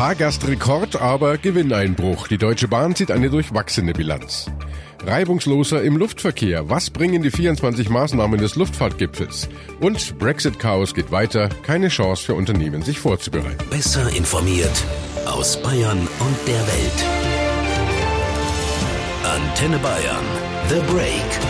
Fahrgastrekord, aber Gewinneinbruch. Die Deutsche Bahn zieht eine durchwachsene Bilanz. Reibungsloser im Luftverkehr. Was bringen die 24 Maßnahmen des Luftfahrtgipfels? Und Brexit-Chaos geht weiter. Keine Chance für Unternehmen, sich vorzubereiten. Besser informiert aus Bayern und der Welt. Antenne Bayern. The Break.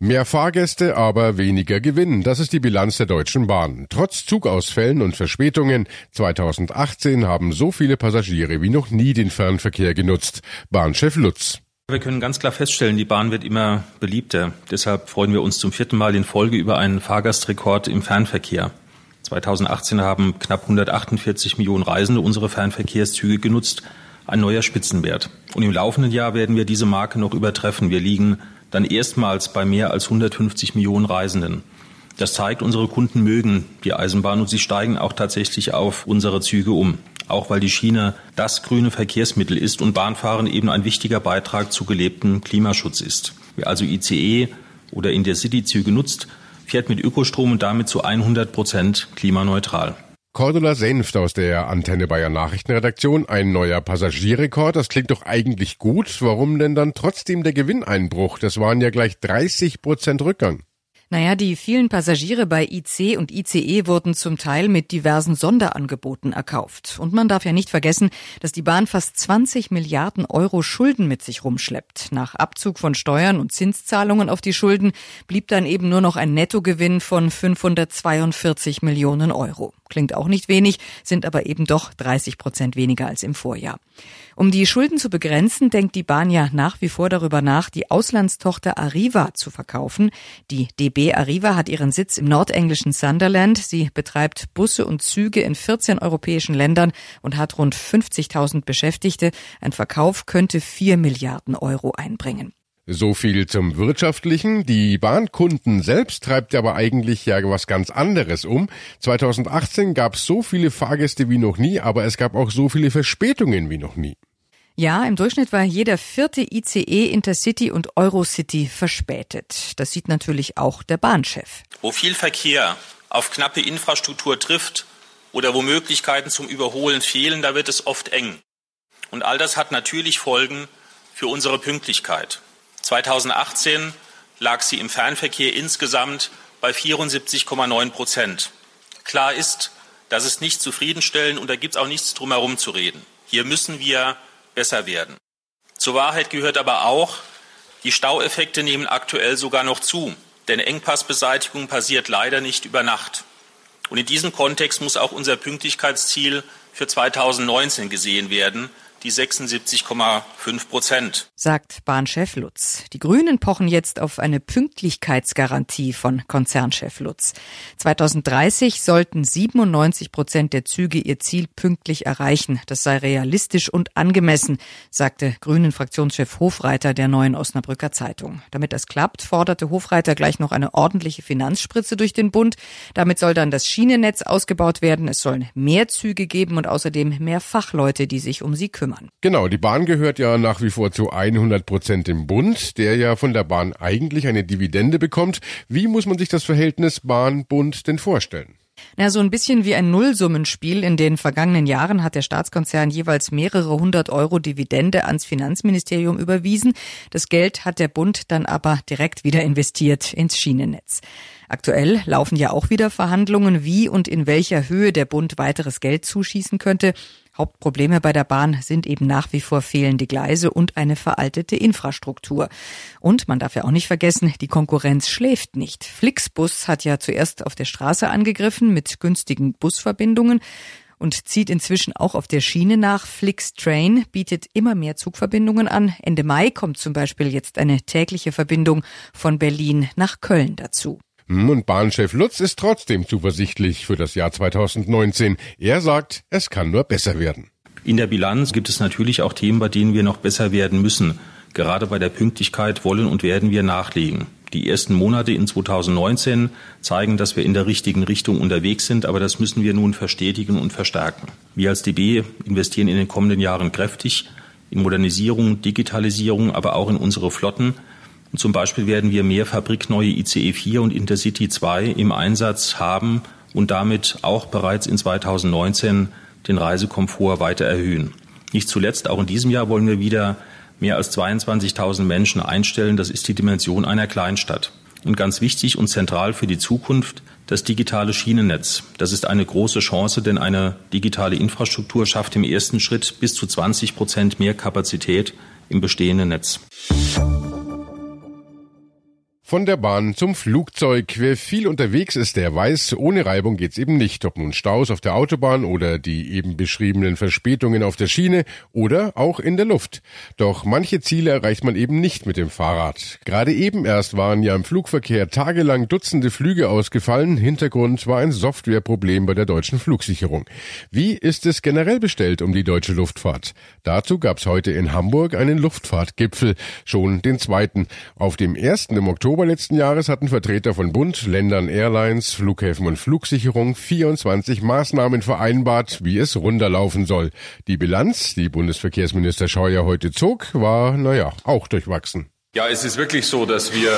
Mehr Fahrgäste, aber weniger Gewinn. Das ist die Bilanz der Deutschen Bahn. Trotz Zugausfällen und Verspätungen 2018 haben so viele Passagiere wie noch nie den Fernverkehr genutzt. Bahnchef Lutz. Wir können ganz klar feststellen, die Bahn wird immer beliebter. Deshalb freuen wir uns zum vierten Mal in Folge über einen Fahrgastrekord im Fernverkehr. 2018 haben knapp 148 Millionen Reisende unsere Fernverkehrszüge genutzt. Ein neuer Spitzenwert. Und im laufenden Jahr werden wir diese Marke noch übertreffen. Wir liegen dann erstmals bei mehr als 150 Millionen Reisenden. Das zeigt, unsere Kunden mögen die Eisenbahn und sie steigen auch tatsächlich auf unsere Züge um. Auch weil die Schiene das grüne Verkehrsmittel ist und Bahnfahren eben ein wichtiger Beitrag zu gelebtem Klimaschutz ist. Wer also ICE oder Intercity-Züge nutzt, fährt mit Ökostrom und damit zu 100 Prozent klimaneutral. Cordula Senft aus der Antenne Bayern Nachrichtenredaktion. Ein neuer Passagierrekord. Das klingt doch eigentlich gut. Warum denn dann trotzdem der Gewinneinbruch? Das waren ja gleich 30 Prozent Rückgang. Naja, die vielen Passagiere bei IC und ICE wurden zum Teil mit diversen Sonderangeboten erkauft. Und man darf ja nicht vergessen, dass die Bahn fast 20 Milliarden Euro Schulden mit sich rumschleppt. Nach Abzug von Steuern und Zinszahlungen auf die Schulden blieb dann eben nur noch ein Nettogewinn von 542 Millionen Euro. Klingt auch nicht wenig, sind aber eben doch 30 Prozent weniger als im Vorjahr. Um die Schulden zu begrenzen, denkt die Bahn ja nach wie vor darüber nach, die Auslandstochter Arriva zu verkaufen. Die DB Arriva hat ihren Sitz im nordenglischen Sunderland. Sie betreibt Busse und Züge in 14 europäischen Ländern und hat rund 50.000 Beschäftigte. Ein Verkauf könnte 4 Milliarden Euro einbringen. So viel zum Wirtschaftlichen. Die Bahnkunden selbst treibt aber eigentlich ja was ganz anderes um. 2018 gab es so viele Fahrgäste wie noch nie, aber es gab auch so viele Verspätungen wie noch nie. Ja, im Durchschnitt war jeder vierte ICE, Intercity und Eurocity verspätet. Das sieht natürlich auch der Bahnchef. Wo viel Verkehr auf knappe Infrastruktur trifft oder wo Möglichkeiten zum Überholen fehlen, da wird es oft eng. Und all das hat natürlich Folgen für unsere Pünktlichkeit. 2018 lag sie im Fernverkehr insgesamt bei 74,9 Prozent. Klar ist, das ist nicht zufriedenstellend und da gibt es auch nichts drumherum zu reden. Hier müssen wir besser werden. Zur Wahrheit gehört aber auch, die Staueffekte nehmen aktuell sogar noch zu, denn Engpassbeseitigung passiert leider nicht über Nacht. Und in diesem Kontext muss auch unser Pünktlichkeitsziel für 2019 gesehen werden, die 76,5 Prozent. Sagt Bahnchef Lutz. Die Grünen pochen jetzt auf eine Pünktlichkeitsgarantie von Konzernchef Lutz. 2030 sollten 97 Prozent der Züge ihr Ziel pünktlich erreichen. Das sei realistisch und angemessen, sagte Grünen Fraktionschef Hofreiter der neuen Osnabrücker Zeitung. Damit das klappt, forderte Hofreiter gleich noch eine ordentliche Finanzspritze durch den Bund. Damit soll dann das Schienennetz ausgebaut werden. Es sollen mehr Züge geben und außerdem mehr Fachleute, die sich um sie kümmern kümmern. Genau, die Bahn gehört ja nach wie vor zu 100 Prozent dem Bund, der ja von der Bahn eigentlich eine Dividende bekommt. Wie muss man sich das Verhältnis Bahn-Bund denn vorstellen? Na, so ein bisschen wie ein Nullsummenspiel. In den vergangenen Jahren hat der Staatskonzern jeweils mehrere hundert Euro Dividende ans Finanzministerium überwiesen. Das Geld hat der Bund dann aber direkt wieder investiert ins Schienennetz. Aktuell laufen ja auch wieder Verhandlungen, wie und in welcher Höhe der Bund weiteres Geld zuschießen könnte. Hauptprobleme bei der Bahn sind eben nach wie vor fehlende Gleise und eine veraltete Infrastruktur. Und man darf ja auch nicht vergessen, die Konkurrenz schläft nicht. Flixbus hat ja zuerst auf der Straße angegriffen mit günstigen Busverbindungen und zieht inzwischen auch auf der Schiene nach. Flixtrain bietet immer mehr Zugverbindungen an. Ende Mai kommt zum Beispiel jetzt eine tägliche Verbindung von Berlin nach Köln dazu. Und Bahnchef Lutz ist trotzdem zuversichtlich für das Jahr 2019. Er sagt, es kann nur besser werden. In der Bilanz gibt es natürlich auch Themen, bei denen wir noch besser werden müssen. Gerade bei der Pünktlichkeit wollen und werden wir nachlegen. Die ersten Monate in 2019 zeigen, dass wir in der richtigen Richtung unterwegs sind, aber das müssen wir nun verstetigen und verstärken. Wir als DB investieren in den kommenden Jahren kräftig in Modernisierung, Digitalisierung, aber auch in unsere Flotten. Zum Beispiel werden wir mehr fabrikneue ICE 4 und Intercity 2 im Einsatz haben und damit auch bereits in 2019 den Reisekomfort weiter erhöhen. Nicht zuletzt, auch in diesem Jahr wollen wir wieder mehr als 22.000 Menschen einstellen. Das ist die Dimension einer Kleinstadt. Und ganz wichtig und zentral für die Zukunft, das digitale Schienennetz. Das ist eine große Chance, denn eine digitale Infrastruktur schafft im ersten Schritt bis zu 20 Prozent mehr Kapazität im bestehenden Netz. Von der Bahn zum Flugzeug. Wer viel unterwegs ist, der weiß, ohne Reibung geht's eben nicht. Ob nun Staus auf der Autobahn oder die eben beschriebenen Verspätungen auf der Schiene oder auch in der Luft. Doch manche Ziele erreicht man eben nicht mit dem Fahrrad. Gerade eben erst waren ja im Flugverkehr tagelang Dutzende Flüge ausgefallen. Hintergrund war ein Softwareproblem bei der deutschen Flugsicherung. Wie ist es generell bestellt um die deutsche Luftfahrt? Dazu gab's heute in Hamburg einen Luftfahrtgipfel, schon den zweiten. Auf dem ersten im Oktober Oktober letzten Jahres hatten Vertreter von Bund, Ländern, Airlines, Flughäfen und Flugsicherung 24 Maßnahmen vereinbart, wie es runterlaufen soll. Die Bilanz, die Bundesverkehrsminister Scheuer heute zog, war, naja, auch durchwachsen. Ja, es ist wirklich so, dass wir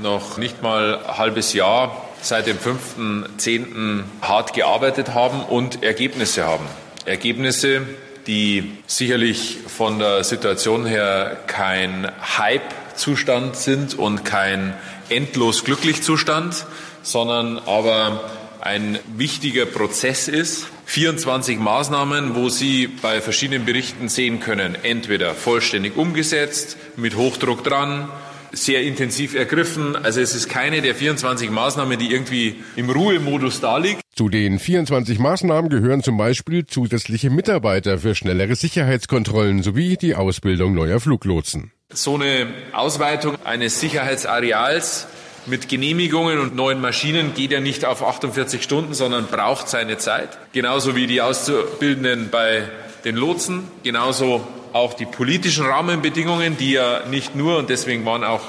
noch nicht mal ein halbes Jahr seit dem 5.10. hart gearbeitet haben und Ergebnisse haben. Ergebnisse, die sicherlich von der Situation her kein Hype Zustand sind und kein endlos glücklich Zustand, sondern aber ein wichtiger Prozess ist. 24 Maßnahmen, wo Sie bei verschiedenen Berichten sehen können, entweder vollständig umgesetzt, mit Hochdruck dran, sehr intensiv ergriffen. Also es ist keine der 24 Maßnahmen, die irgendwie im Ruhemodus da liegt. Zu den 24 Maßnahmen gehören zum Beispiel zusätzliche Mitarbeiter für schnellere Sicherheitskontrollen sowie die Ausbildung neuer Fluglotsen. So eine Ausweitung eines Sicherheitsareals mit Genehmigungen und neuen Maschinen geht ja nicht auf 48 Stunden, sondern braucht seine Zeit. Genauso wie die Auszubildenden bei den Lotsen, genauso auch die politischen Rahmenbedingungen, die ja nicht nur, und deswegen waren auch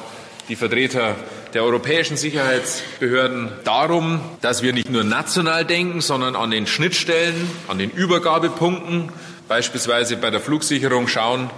die Vertreter der europäischen Sicherheitsbehörden darum, dass wir nicht nur national denken, sondern an den Schnittstellen, an den Übergabepunkten, beispielsweise bei der Flugsicherung schauen,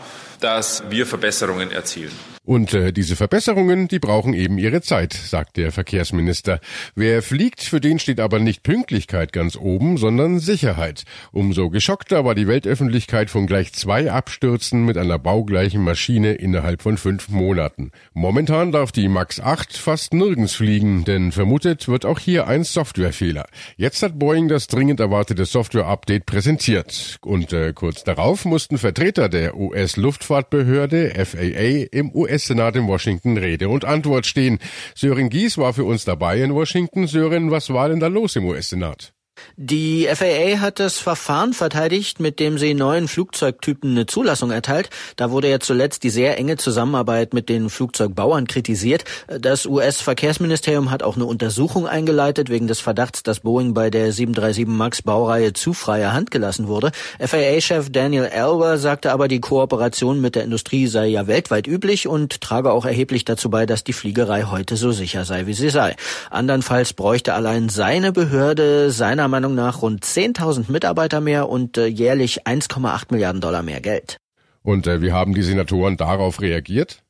dass wir Verbesserungen erzielen. Und äh, diese Verbesserungen, die brauchen eben ihre Zeit, sagt der Verkehrsminister. Wer fliegt, für den steht aber nicht Pünktlichkeit ganz oben, sondern Sicherheit. Umso geschockter war die Weltöffentlichkeit von gleich zwei Abstürzen mit einer baugleichen Maschine innerhalb von fünf Monaten. Momentan darf die MAX 8 fast nirgends fliegen, denn vermutet wird auch hier ein Softwarefehler. Jetzt hat Boeing das dringend erwartete Software-Update präsentiert. Und äh, kurz darauf mussten Vertreter der US-Luftfahrtbehörde FAA im US US-Senat in Washington Rede und Antwort stehen. Sören Gies war für uns dabei in Washington. Sören, was war denn da los im US-Senat? Die FAA hat das Verfahren verteidigt, mit dem sie neuen Flugzeugtypen eine Zulassung erteilt. Da wurde ja zuletzt die sehr enge Zusammenarbeit mit den Flugzeugbauern kritisiert. Das US-Verkehrsministerium hat auch eine Untersuchung eingeleitet wegen des Verdachts, dass Boeing bei der 737 MAX Baureihe zu freier Hand gelassen wurde. FAA-Chef Daniel Elber sagte aber, die Kooperation mit der Industrie sei ja weltweit üblich und trage auch erheblich dazu bei, dass die Fliegerei heute so sicher sei, wie sie sei. Andernfalls bräuchte allein seine Behörde seiner Meinung nach rund 10.000 Mitarbeiter mehr und äh, jährlich 1,8 Milliarden Dollar mehr Geld. Und äh, wie haben die Senatoren darauf reagiert?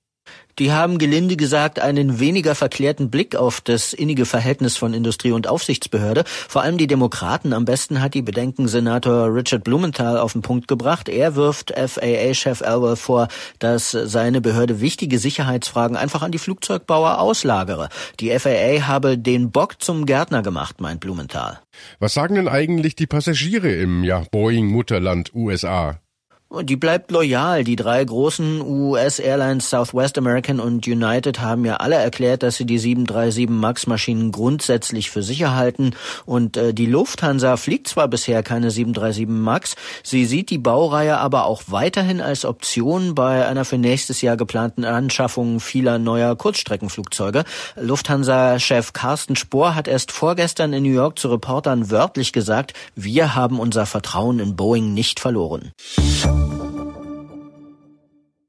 Die haben gelinde gesagt einen weniger verklärten Blick auf das innige Verhältnis von Industrie und Aufsichtsbehörde. Vor allem die Demokraten. Am besten hat die Bedenken Senator Richard Blumenthal auf den Punkt gebracht. Er wirft FAA-Chef Elwell vor, dass seine Behörde wichtige Sicherheitsfragen einfach an die Flugzeugbauer auslagere. Die FAA habe den Bock zum Gärtner gemacht, meint Blumenthal. Was sagen denn eigentlich die Passagiere im ja, Boeing-Mutterland USA? Die bleibt loyal. Die drei großen US-Airlines Southwest American und United haben ja alle erklärt, dass sie die 737 MAX-Maschinen grundsätzlich für sicher halten. Und äh, die Lufthansa fliegt zwar bisher keine 737 MAX, sie sieht die Baureihe aber auch weiterhin als Option bei einer für nächstes Jahr geplanten Anschaffung vieler neuer Kurzstreckenflugzeuge. Lufthansa-Chef Carsten Spohr hat erst vorgestern in New York zu Reportern wörtlich gesagt, wir haben unser Vertrauen in Boeing nicht verloren. Thank you.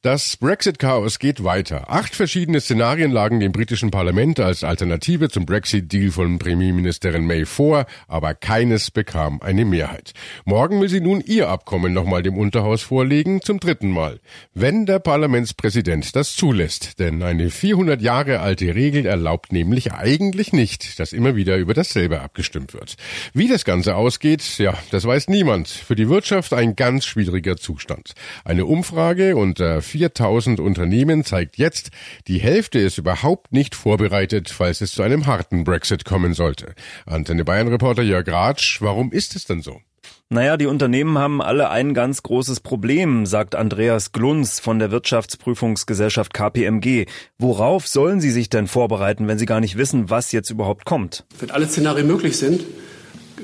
Das Brexit-Chaos geht weiter. Acht verschiedene Szenarien lagen dem britischen Parlament als Alternative zum Brexit-Deal von Premierministerin May vor, aber keines bekam eine Mehrheit. Morgen will sie nun ihr Abkommen nochmal dem Unterhaus vorlegen, zum dritten Mal. Wenn der Parlamentspräsident das zulässt, denn eine 400 Jahre alte Regel erlaubt nämlich eigentlich nicht, dass immer wieder über dasselbe abgestimmt wird. Wie das Ganze ausgeht, ja, das weiß niemand. Für die Wirtschaft ein ganz schwieriger Zustand. Eine Umfrage unter 4000 Unternehmen zeigt jetzt, die Hälfte ist überhaupt nicht vorbereitet, falls es zu einem harten Brexit kommen sollte. Antenne Bayern Reporter Jörg Ratsch, warum ist es denn so? Naja, die Unternehmen haben alle ein ganz großes Problem, sagt Andreas Glunz von der Wirtschaftsprüfungsgesellschaft KPMG. Worauf sollen sie sich denn vorbereiten, wenn sie gar nicht wissen, was jetzt überhaupt kommt? Wenn alle Szenarien möglich sind,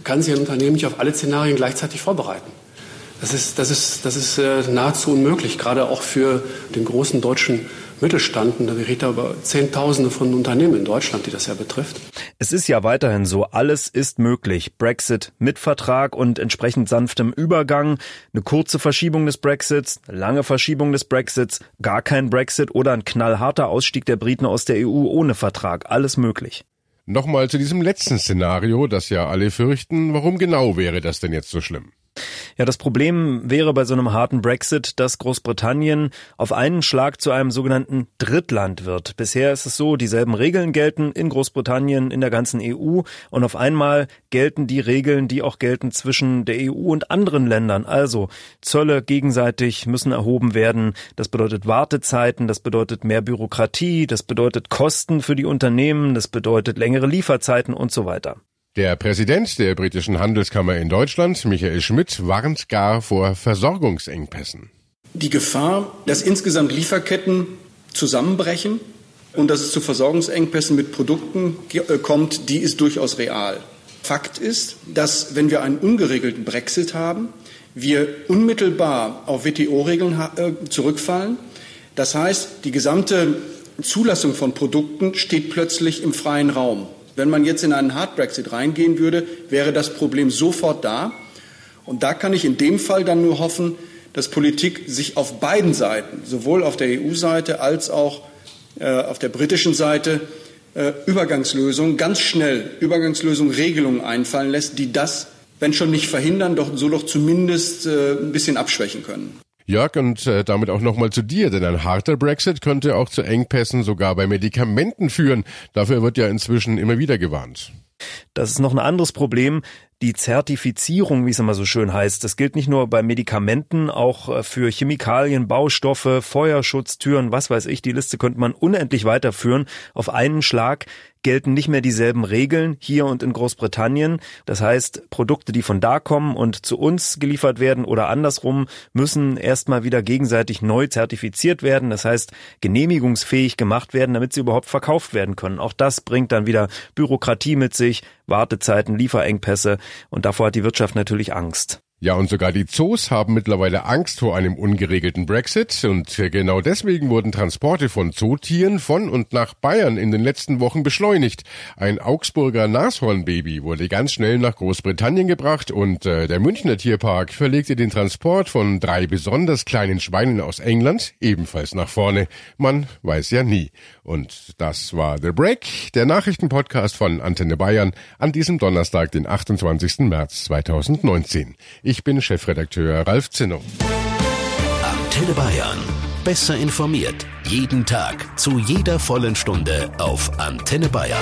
kann sich ein Unternehmen nicht auf alle Szenarien gleichzeitig vorbereiten. Das ist, das ist, das ist äh, nahezu unmöglich, gerade auch für den großen deutschen Mittelstand. Und wir reden da über Zehntausende von Unternehmen in Deutschland, die das ja betrifft. Es ist ja weiterhin so, alles ist möglich. Brexit mit Vertrag und entsprechend sanftem Übergang, eine kurze Verschiebung des Brexits, lange Verschiebung des Brexits, gar kein Brexit oder ein knallharter Ausstieg der Briten aus der EU ohne Vertrag. Alles möglich. Nochmal zu diesem letzten Szenario, das ja alle fürchten. Warum genau wäre das denn jetzt so schlimm? Ja, das Problem wäre bei so einem harten Brexit, dass Großbritannien auf einen Schlag zu einem sogenannten Drittland wird. Bisher ist es so, dieselben Regeln gelten in Großbritannien, in der ganzen EU und auf einmal gelten die Regeln, die auch gelten zwischen der EU und anderen Ländern. Also Zölle gegenseitig müssen erhoben werden. Das bedeutet Wartezeiten, das bedeutet mehr Bürokratie, das bedeutet Kosten für die Unternehmen, das bedeutet längere Lieferzeiten und so weiter. Der Präsident der britischen Handelskammer in Deutschland, Michael Schmidt, warnt gar vor Versorgungsengpässen. Die Gefahr, dass insgesamt Lieferketten zusammenbrechen und dass es zu Versorgungsengpässen mit Produkten äh, kommt, die ist durchaus real. Fakt ist, dass wenn wir einen ungeregelten Brexit haben, wir unmittelbar auf WTO-Regeln äh, zurückfallen. Das heißt, die gesamte Zulassung von Produkten steht plötzlich im freien Raum. Wenn man jetzt in einen Hard Brexit reingehen würde, wäre das Problem sofort da. Und da kann ich in dem Fall dann nur hoffen, dass Politik sich auf beiden Seiten, sowohl auf der EU-Seite als auch äh, auf der britischen Seite, äh, Übergangslösungen, ganz schnell Übergangslösungen, Regelungen einfallen lässt, die das, wenn schon nicht verhindern, doch so doch zumindest äh, ein bisschen abschwächen können. Jörg, und äh, damit auch nochmal zu dir, denn ein harter Brexit könnte auch zu Engpässen sogar bei Medikamenten führen. Dafür wird ja inzwischen immer wieder gewarnt. Das ist noch ein anderes Problem die Zertifizierung, wie es immer so schön heißt. Das gilt nicht nur bei Medikamenten, auch äh, für Chemikalien, Baustoffe, Feuerschutztüren, was weiß ich. Die Liste könnte man unendlich weiterführen. Auf einen Schlag gelten nicht mehr dieselben Regeln hier und in Großbritannien. Das heißt, Produkte, die von da kommen und zu uns geliefert werden oder andersrum, müssen erstmal wieder gegenseitig neu zertifiziert werden. Das heißt, genehmigungsfähig gemacht werden, damit sie überhaupt verkauft werden können. Auch das bringt dann wieder Bürokratie mit sich, Wartezeiten, Lieferengpässe und davor hat die Wirtschaft natürlich Angst. Ja, und sogar die Zoos haben mittlerweile Angst vor einem ungeregelten Brexit und genau deswegen wurden Transporte von Zootieren von und nach Bayern in den letzten Wochen beschleunigt. Ein Augsburger Nashornbaby wurde ganz schnell nach Großbritannien gebracht und äh, der Münchner Tierpark verlegte den Transport von drei besonders kleinen Schweinen aus England ebenfalls nach vorne. Man weiß ja nie. Und das war The Break, der Nachrichtenpodcast von Antenne Bayern an diesem Donnerstag, den 28. März 2019. Ich bin Chefredakteur Ralf Zinno. Antenne Bayern. Besser informiert. Jeden Tag. Zu jeder vollen Stunde auf Antenne Bayern.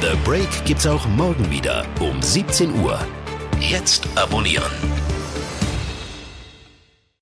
The Break. The Break gibt's auch morgen wieder um 17 Uhr. Jetzt abonnieren.